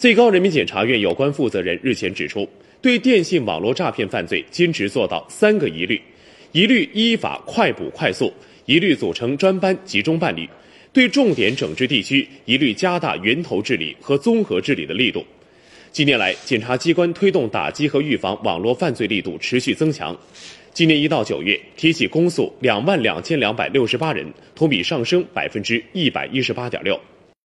最高人民检察院有关负责人日前指出对电信网络诈骗犯罪坚持做到三个一律一律依法快捕快诉一律组成专班集中办理。对重点整治地区一律加大源头治理和综合治理的力度。近年来检察机关推动打击和预防网络犯罪力度持续增强。今年一到九月提起公诉两万两千两百六十八人同比上升百分之一百一十八点六。